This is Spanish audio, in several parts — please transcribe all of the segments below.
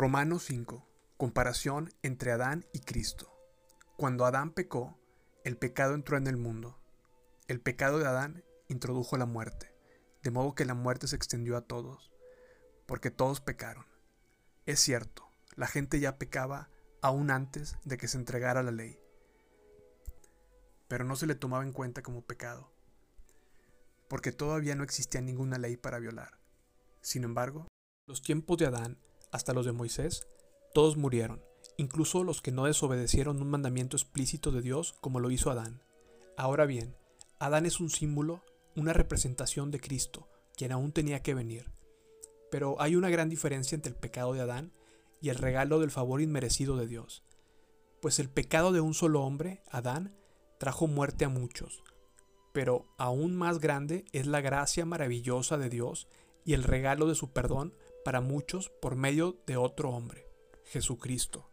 Romanos 5. Comparación entre Adán y Cristo. Cuando Adán pecó, el pecado entró en el mundo. El pecado de Adán introdujo la muerte, de modo que la muerte se extendió a todos, porque todos pecaron. Es cierto, la gente ya pecaba aún antes de que se entregara la ley, pero no se le tomaba en cuenta como pecado, porque todavía no existía ninguna ley para violar. Sin embargo, los tiempos de Adán hasta los de Moisés, todos murieron, incluso los que no desobedecieron un mandamiento explícito de Dios como lo hizo Adán. Ahora bien, Adán es un símbolo, una representación de Cristo, quien aún tenía que venir. Pero hay una gran diferencia entre el pecado de Adán y el regalo del favor inmerecido de Dios. Pues el pecado de un solo hombre, Adán, trajo muerte a muchos. Pero aún más grande es la gracia maravillosa de Dios y el regalo de su perdón para muchos por medio de otro hombre, Jesucristo.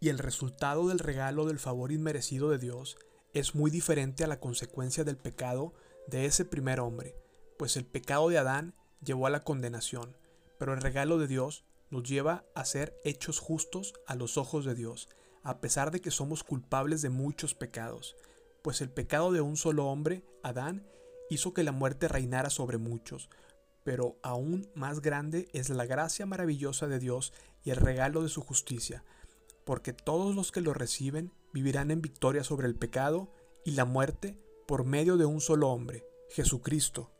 Y el resultado del regalo del favor inmerecido de Dios es muy diferente a la consecuencia del pecado de ese primer hombre, pues el pecado de Adán llevó a la condenación, pero el regalo de Dios nos lleva a ser hechos justos a los ojos de Dios, a pesar de que somos culpables de muchos pecados, pues el pecado de un solo hombre, Adán, hizo que la muerte reinara sobre muchos, pero aún más grande es la gracia maravillosa de Dios y el regalo de su justicia, porque todos los que lo reciben vivirán en victoria sobre el pecado y la muerte por medio de un solo hombre, Jesucristo.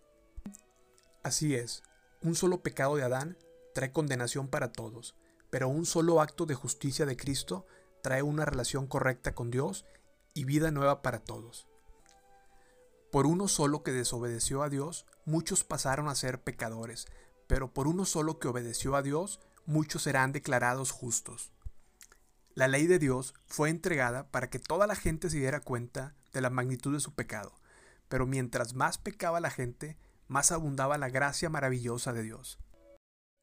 Así es, un solo pecado de Adán trae condenación para todos, pero un solo acto de justicia de Cristo trae una relación correcta con Dios y vida nueva para todos. Por uno solo que desobedeció a Dios, muchos pasaron a ser pecadores, pero por uno solo que obedeció a Dios, muchos serán declarados justos. La ley de Dios fue entregada para que toda la gente se diera cuenta de la magnitud de su pecado, pero mientras más pecaba la gente, más abundaba la gracia maravillosa de Dios.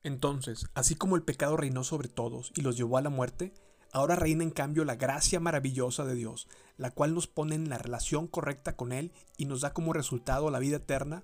Entonces, así como el pecado reinó sobre todos y los llevó a la muerte, Ahora reina en cambio la gracia maravillosa de Dios, la cual nos pone en la relación correcta con Él y nos da como resultado la vida eterna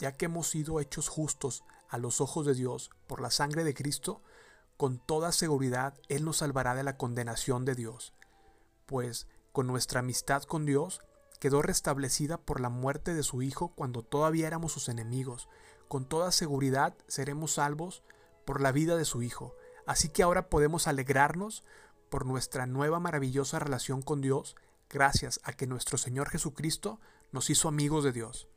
ya que hemos sido hechos justos a los ojos de Dios por la sangre de Cristo, con toda seguridad Él nos salvará de la condenación de Dios, pues con nuestra amistad con Dios quedó restablecida por la muerte de su Hijo cuando todavía éramos sus enemigos. Con toda seguridad seremos salvos por la vida de su Hijo. Así que ahora podemos alegrarnos por nuestra nueva maravillosa relación con Dios, gracias a que nuestro Señor Jesucristo nos hizo amigos de Dios.